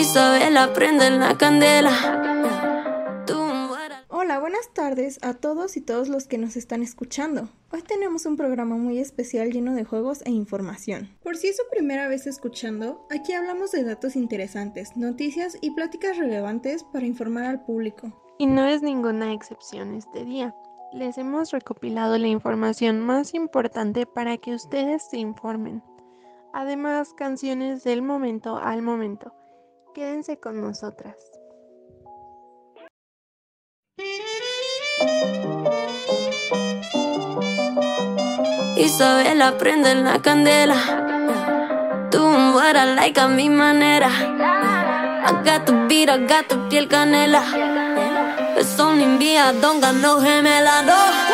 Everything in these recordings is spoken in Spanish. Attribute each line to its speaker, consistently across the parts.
Speaker 1: Isabela, prende la candela.
Speaker 2: Hola, buenas tardes a todos y todos los que nos están escuchando. Hoy tenemos un programa muy especial lleno de juegos e información. Por si es su primera vez escuchando, aquí hablamos de datos interesantes, noticias y pláticas relevantes para informar al público.
Speaker 3: Y no es ninguna excepción este día. Les hemos recopilado la información más importante para que ustedes se informen. Además, canciones del momento al momento. Quédense con nosotras.
Speaker 1: Isabela, prende la candela. Tú mueras like a mi manera. I got the beat, I piel canela. Un enviado, ganó gemela, no.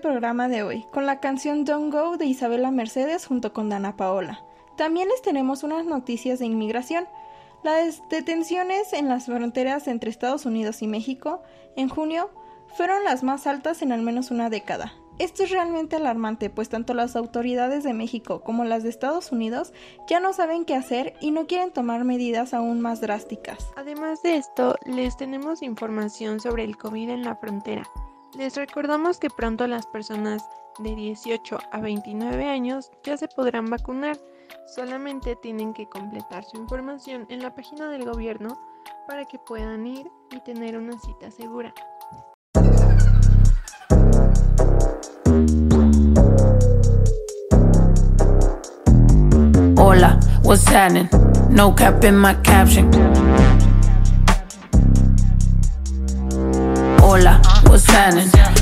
Speaker 2: Programa de hoy con la canción Don't Go de Isabela Mercedes junto con Dana Paola. También les tenemos unas noticias de inmigración. Las detenciones en las fronteras entre Estados Unidos y México en junio fueron las más altas en al menos una década. Esto es realmente alarmante, pues tanto las autoridades de México como las de Estados Unidos ya no saben qué hacer y no quieren tomar medidas aún más drásticas.
Speaker 3: Además de esto, les tenemos información sobre el COVID en la frontera. Les recordamos que pronto las personas de 18 a 29 años ya se podrán vacunar. Solamente tienen que completar su información en la página del gobierno para que puedan ir y tener una cita segura.
Speaker 4: Hola, what's happening? No cap in my caption. Hola. what's happening?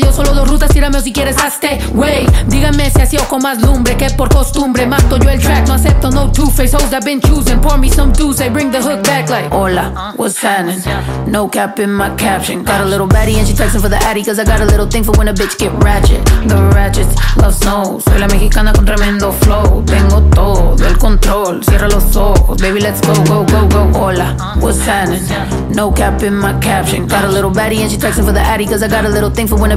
Speaker 4: dio solo dos rutas. Tírame o si quieres hazte. Wey, díganme si así o con más lumbre que por costumbre. Mato yo el track, no acepto no two-face. Hoes that been choosing. Pour me some juice, they bring the hook back like. Hola, what's happening? No cap in my caption. Got a little baddie and she texting for the addy. Cause I got a little thing for when a bitch get ratchet. The ratchets love snow. Soy la mexicana con tremendo flow. Tengo todo el control. Cierra los ojos, baby, let's go, go, go, go. Hola, what's happening? No cap in my caption. Got a little baddie and she texting for the addy. Cause I got a little thing for when a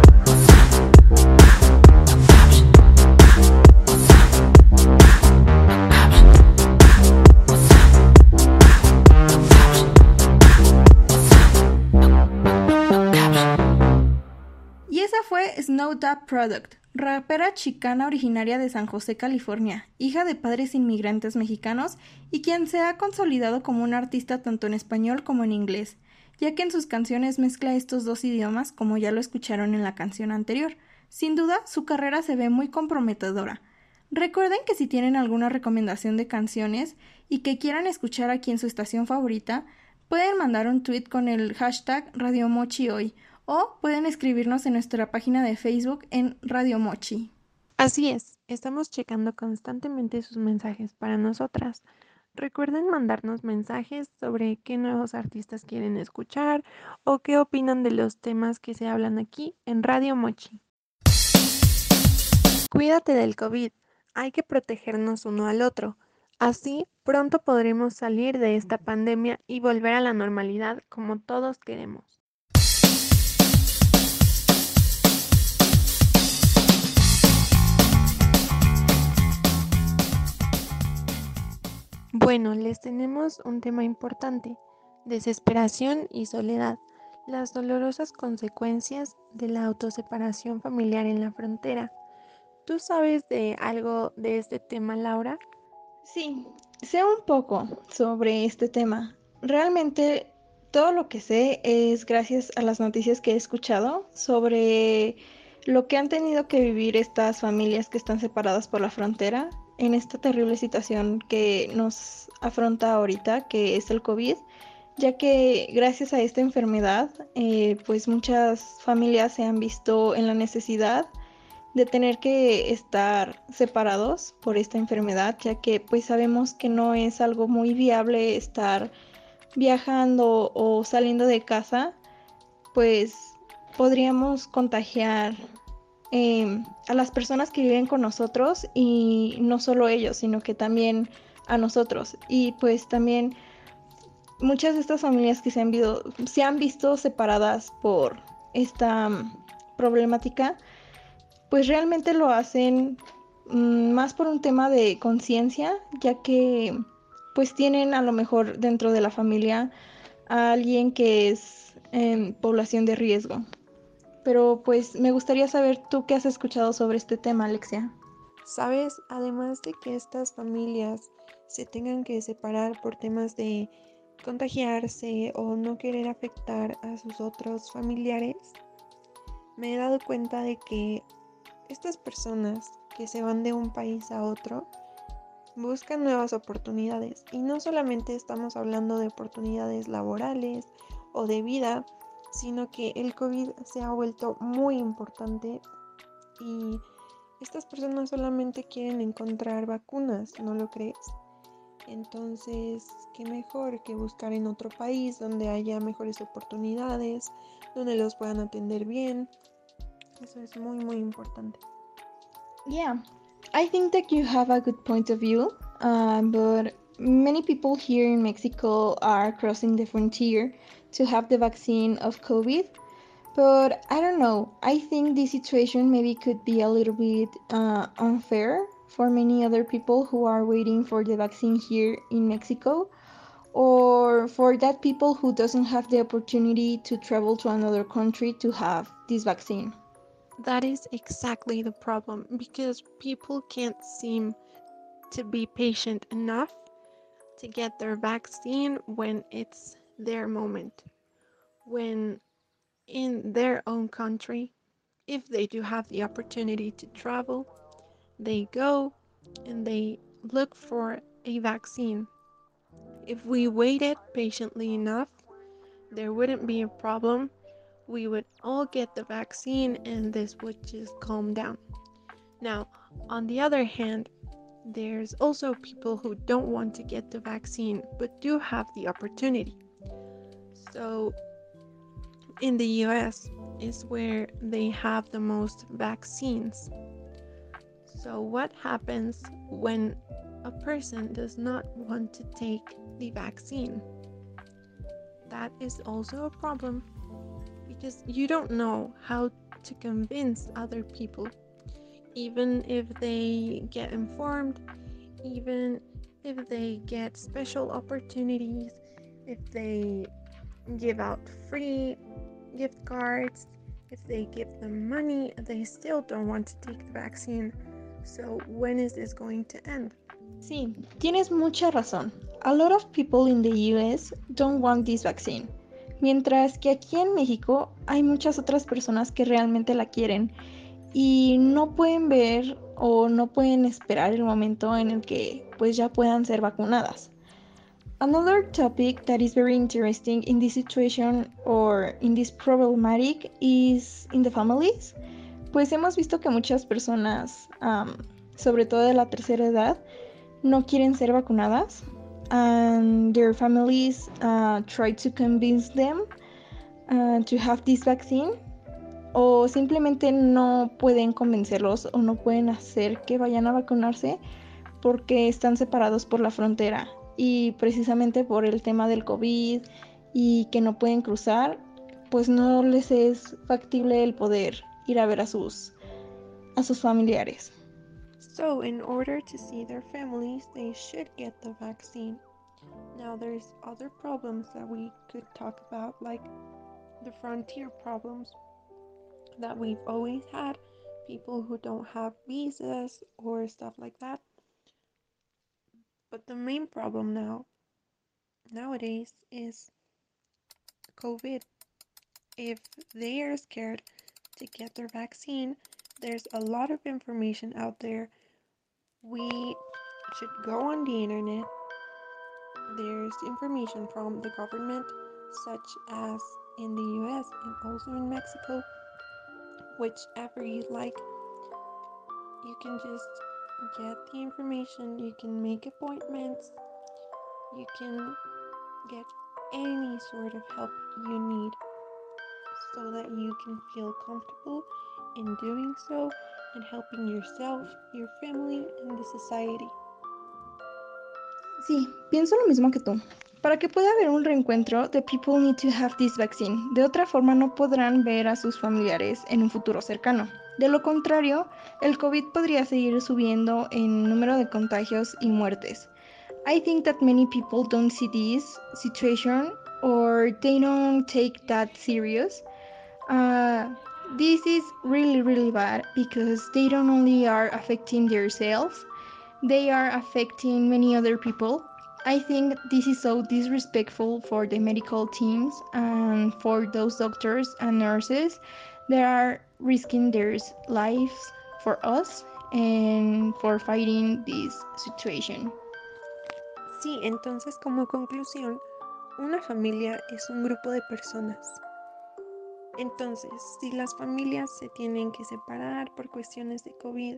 Speaker 2: Product, rapera chicana originaria de San José, California, hija de padres inmigrantes mexicanos y quien se ha consolidado como una artista tanto en español como en inglés, ya que en sus canciones mezcla estos dos idiomas como ya lo escucharon en la canción anterior. Sin duda, su carrera se ve muy comprometedora. Recuerden que si tienen alguna recomendación de canciones y que quieran escuchar aquí en su estación favorita, pueden mandar un tweet con el hashtag Radio Mochi hoy o pueden escribirnos en nuestra página de Facebook en Radio Mochi.
Speaker 3: Así es, estamos checando constantemente sus mensajes para nosotras. Recuerden mandarnos mensajes sobre qué nuevos artistas quieren escuchar o qué opinan de los temas que se hablan aquí en Radio Mochi. Cuídate del COVID, hay que protegernos uno al otro. Así pronto podremos salir de esta pandemia y volver a la normalidad como todos queremos. Bueno, les tenemos un tema importante, desesperación y soledad, las dolorosas consecuencias de la autoseparación familiar en la frontera. ¿Tú sabes de algo de este tema, Laura?
Speaker 2: Sí, sé un poco sobre este tema. Realmente todo lo que sé es gracias a las noticias que he escuchado sobre lo que han tenido que vivir estas familias que están separadas por la frontera en esta terrible situación que nos afronta ahorita, que es el COVID, ya que gracias a esta enfermedad, eh, pues muchas familias se han visto en la necesidad de tener que estar separados por esta enfermedad, ya que pues sabemos que no es algo muy viable estar viajando o saliendo de casa, pues podríamos contagiar eh, a las personas que viven con nosotros y no solo ellos, sino que también a nosotros. Y pues también muchas de estas familias que se han, visto, se han visto separadas por esta um, problemática, pues realmente lo hacen um, más por un tema de conciencia, ya que pues tienen a lo mejor dentro de la familia a alguien que es en población de riesgo. Pero pues me gustaría saber tú qué has escuchado sobre este tema, Alexia.
Speaker 3: Sabes, además de que estas familias se tengan que separar por temas de contagiarse o no querer afectar a sus otros familiares, me he dado cuenta de que estas personas que se van de un país a otro buscan nuevas oportunidades y no solamente estamos hablando de oportunidades laborales o de vida, sino que el COVID se ha vuelto muy importante y estas personas solamente quieren encontrar vacunas, ¿no lo crees? Entonces, qué mejor que buscar en otro país donde haya mejores oportunidades, donde los puedan atender bien. Eso es muy, muy importante.
Speaker 2: Yeah, I think that you have a good point of view, uh, but many people here in Mexico are crossing the frontier to have the vaccine of COVID. But I don't know. I think this situation maybe could be a little bit uh, unfair for many other people who are waiting for the vaccine here in Mexico or for that people who doesn't have the opportunity to travel to another country to have this vaccine.
Speaker 3: That is exactly the problem because people can't seem to be patient enough to get their vaccine when it's their moment. When in their own country, if they do have the opportunity to travel, they go and they look for a vaccine. If we waited patiently enough, there wouldn't be a problem we would all get the vaccine and this would just calm down. Now, on the other hand, there's also people who don't want to get the vaccine but do have the opportunity. So, in the US is where they have the most vaccines. So, what happens when a person does not want to take the vaccine? That is also a problem because you don't know how to convince other people, even if they get informed, even if they get special opportunities, if they give out free gift cards, if they give them money, they still don't want to take the vaccine. So, when is this going to end?
Speaker 2: Sí, tienes mucha razón. A lot of people in the US don't want this vaccine. Mientras que aquí en México hay muchas otras personas que realmente la quieren y no pueden ver o no pueden esperar el momento en el que pues ya puedan ser vacunadas. Another topic that is very interesting in this situation or in this problematic is in the families. Pues hemos visto que muchas personas, um, sobre todo de la tercera edad, no quieren ser vacunadas and their families uh, try to convince them uh, to have this vaccine o simplemente no pueden convencerlos o no pueden hacer que vayan a vacunarse porque están separados por la frontera y precisamente por el tema del COVID y que no pueden cruzar, pues no les es factible el poder ir a ver a sus a sus familiares.
Speaker 3: So, in order to see their families, they should get the vaccine. Now, there's other problems that we could talk about, like the frontier problems that we've always had people who don't have visas or stuff like that. But the main problem now, nowadays, is COVID. If they are scared to get their vaccine, there's a lot of information out there we should go on the internet. There's information from the government, such as in the US and also in Mexico, whichever you like. You can just get the information, you can make appointments, you can get any sort of help you need so that you can feel comfortable in doing so and helping yourself, your family, and the society.
Speaker 2: Sí, pienso lo mismo que tú. Para que pueda haber un reencuentro, the people need to have this vaccine. De otra forma, no podrán ver a sus familiares en un futuro cercano. De lo contrario, el COVID podría seguir subiendo en número de contagios y muertes. I think that many people don't see this situation or they don't take that serious. Uh, this is really really bad because they don't only are affecting themselves they are affecting many other people i think this is so disrespectful for the medical teams and for those doctors and nurses that are risking their lives for us and for fighting this situation.
Speaker 3: Sí, entonces como conclusión, una familia es un grupo de personas. Entonces, si las familias se tienen que separar por cuestiones de COVID,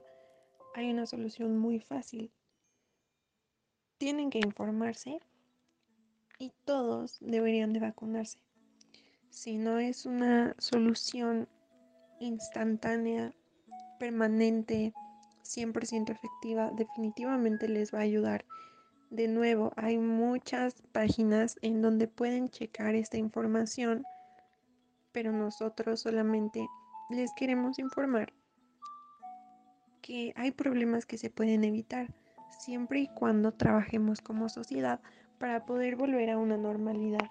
Speaker 3: hay una solución muy fácil. Tienen que informarse y todos deberían de vacunarse. Si no es una solución instantánea, permanente, 100% efectiva, definitivamente les va a ayudar. De nuevo, hay muchas páginas en donde pueden checar esta información, pero nosotros solamente les queremos informar que hay problemas que se pueden evitar siempre y cuando trabajemos como sociedad para poder volver a una normalidad.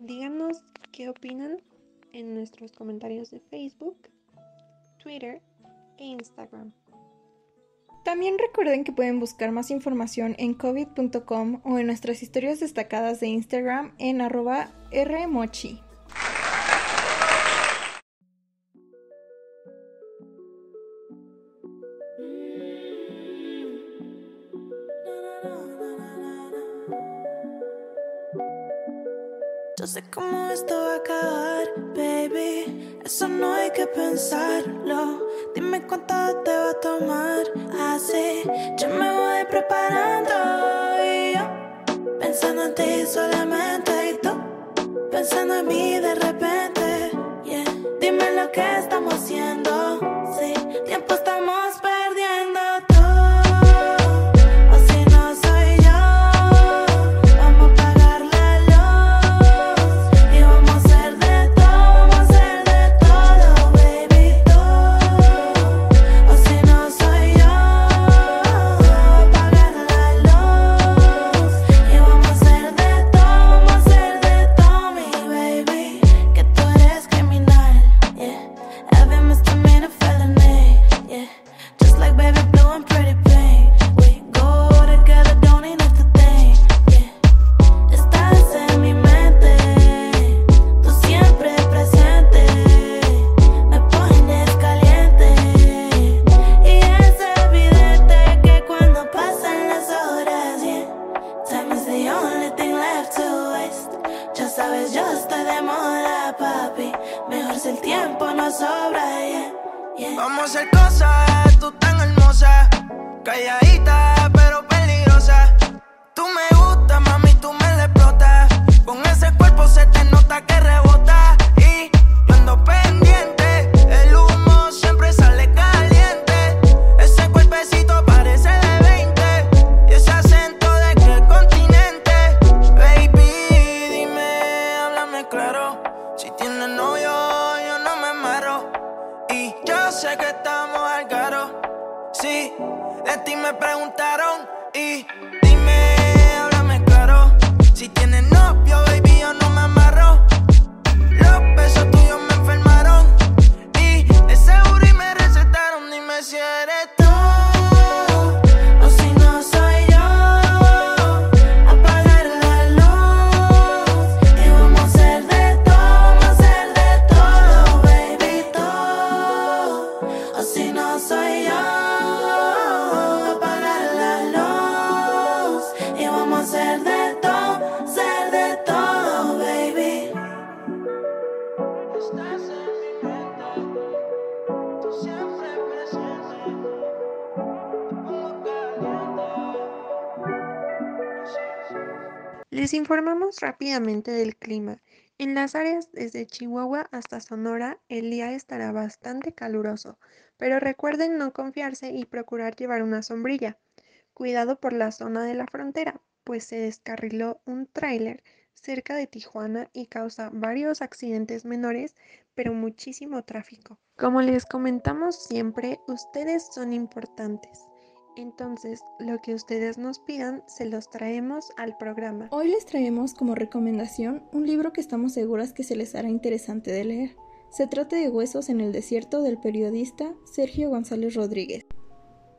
Speaker 3: Díganos qué opinan en nuestros comentarios de Facebook, Twitter e Instagram.
Speaker 2: También recuerden que pueden buscar más información en covid.com o en nuestras historias destacadas de Instagram en arroba rmochi.
Speaker 5: Pensarlo. Dime cuánto te va a tomar. Así yo me voy preparando. Y yo pensando en ti solamente. Y tú pensando en mí de repente. Yeah. Dime lo que estamos haciendo.
Speaker 6: Sé que estamos al caro. Sí, de ti me preguntaron. Y dime, háblame claro. Si tienes novio, baby, yo no me
Speaker 3: Les informamos rápidamente del clima. En las áreas desde Chihuahua hasta Sonora, el día estará bastante caluroso, pero recuerden no confiarse y procurar llevar una sombrilla. Cuidado por la zona de la frontera, pues se descarriló un tráiler cerca de Tijuana y causa varios accidentes menores, pero muchísimo tráfico. Como les comentamos siempre, ustedes son importantes. Entonces, lo que ustedes nos pidan, se los traemos al programa.
Speaker 2: Hoy les traemos como recomendación un libro que estamos seguras que se les hará interesante de leer. Se trata de Huesos en el Desierto del periodista Sergio González Rodríguez.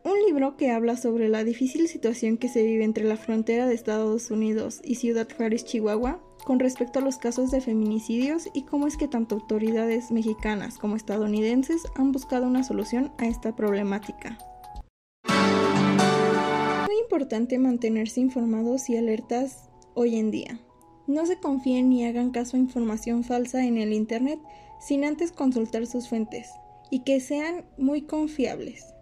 Speaker 2: Un libro que habla sobre la difícil situación que se vive entre la frontera de Estados Unidos y Ciudad Juárez, Chihuahua, con respecto a los casos de feminicidios y cómo es que tanto autoridades mexicanas como estadounidenses han buscado una solución a esta problemática. Importante mantenerse informados y alertas hoy en día. No se confíen ni hagan caso a información falsa en el Internet sin antes consultar sus fuentes y que sean muy confiables.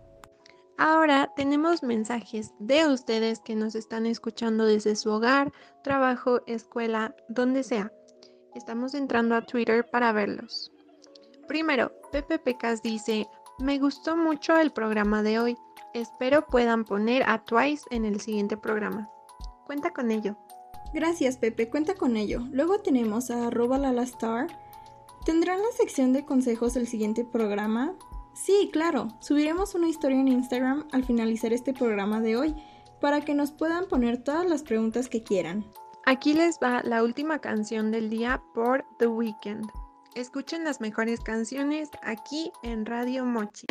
Speaker 1: Ahora tenemos mensajes de ustedes que nos están escuchando desde su hogar, trabajo, escuela, donde sea. Estamos entrando a Twitter para verlos. Primero, Pepe Pecas dice, me gustó mucho el programa de hoy. Espero puedan poner a Twice en el siguiente programa. Cuenta con ello.
Speaker 2: Gracias Pepe, cuenta con ello. Luego tenemos a arroba lalastar. ¿Tendrán la sección de consejos el siguiente programa? Sí, claro, subiremos una historia en Instagram al finalizar este programa de hoy para que nos puedan poner todas las preguntas que quieran.
Speaker 1: Aquí les va la última canción del día por The Weeknd. Escuchen las mejores canciones aquí en Radio Mochi.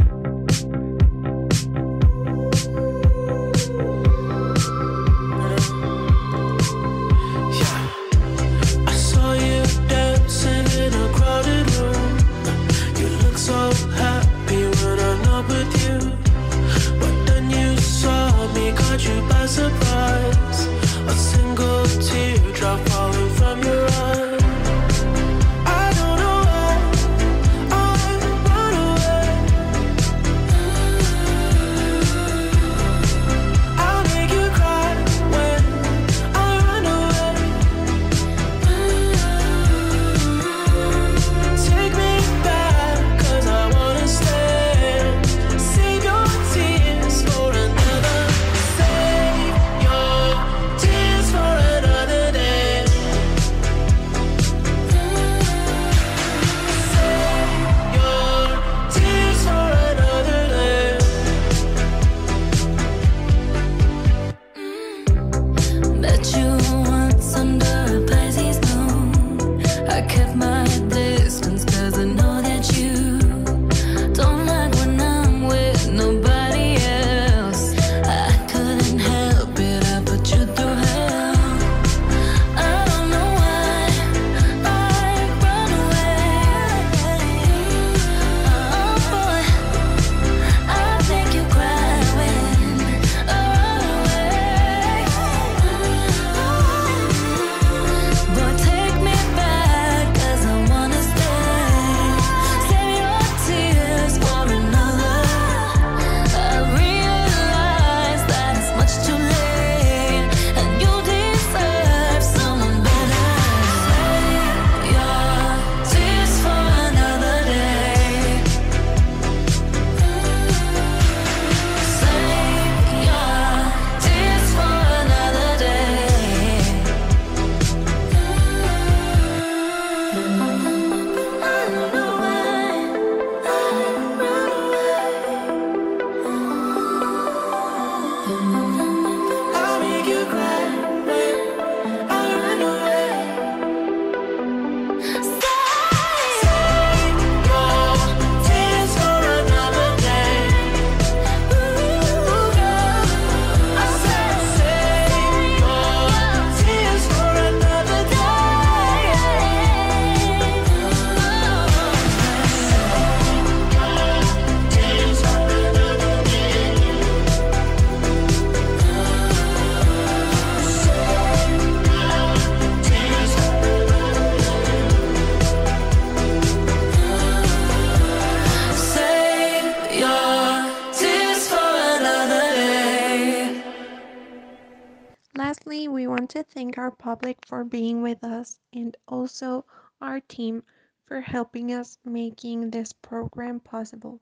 Speaker 1: Our public for being with us and also our team for helping us making this program possible.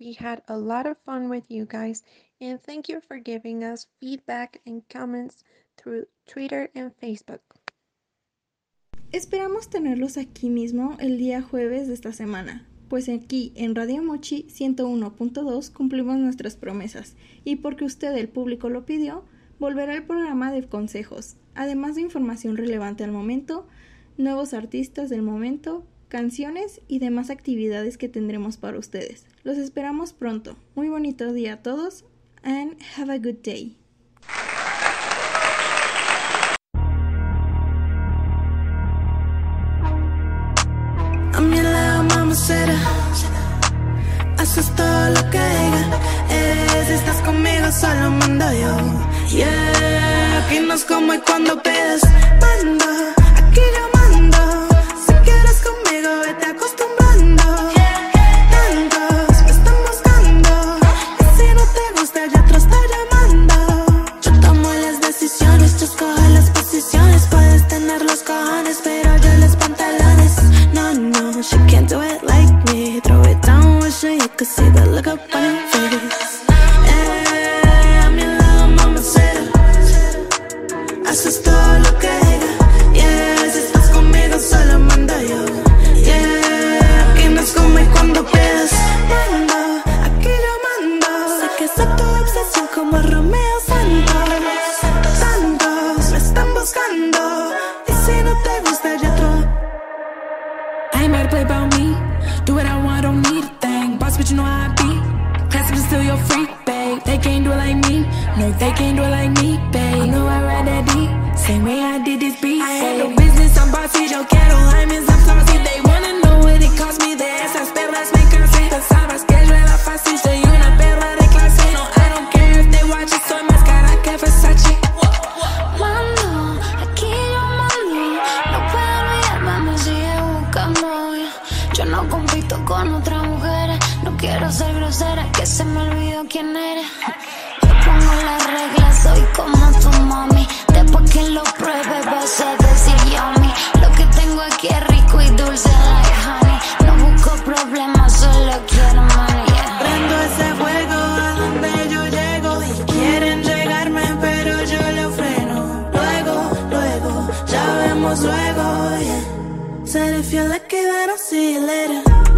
Speaker 1: We had a lot of fun with you guys and thank you for giving us feedback and comments through Twitter and Facebook.
Speaker 2: Esperamos tenerlos aquí mismo el día jueves de esta semana, pues aquí en Radio Mochi 101.2 cumplimos nuestras promesas y porque usted, el público, lo pidió, volverá el programa de consejos, además de información relevante al momento, nuevos artistas del momento, canciones y demás actividades que tendremos para ustedes. Los esperamos pronto. Muy bonito día a todos and have a good day.
Speaker 5: casa lo mando yo. Yeah, aquí no es como y cuando pedas. Manda, aquí yo No,
Speaker 7: they can't do it like me, babe. I know I ride that beat, same way I did this beat. I ain't no business, I'm bossy, yo quiero, I'm inside. Said if
Speaker 1: you're lucky, then I'll see you later.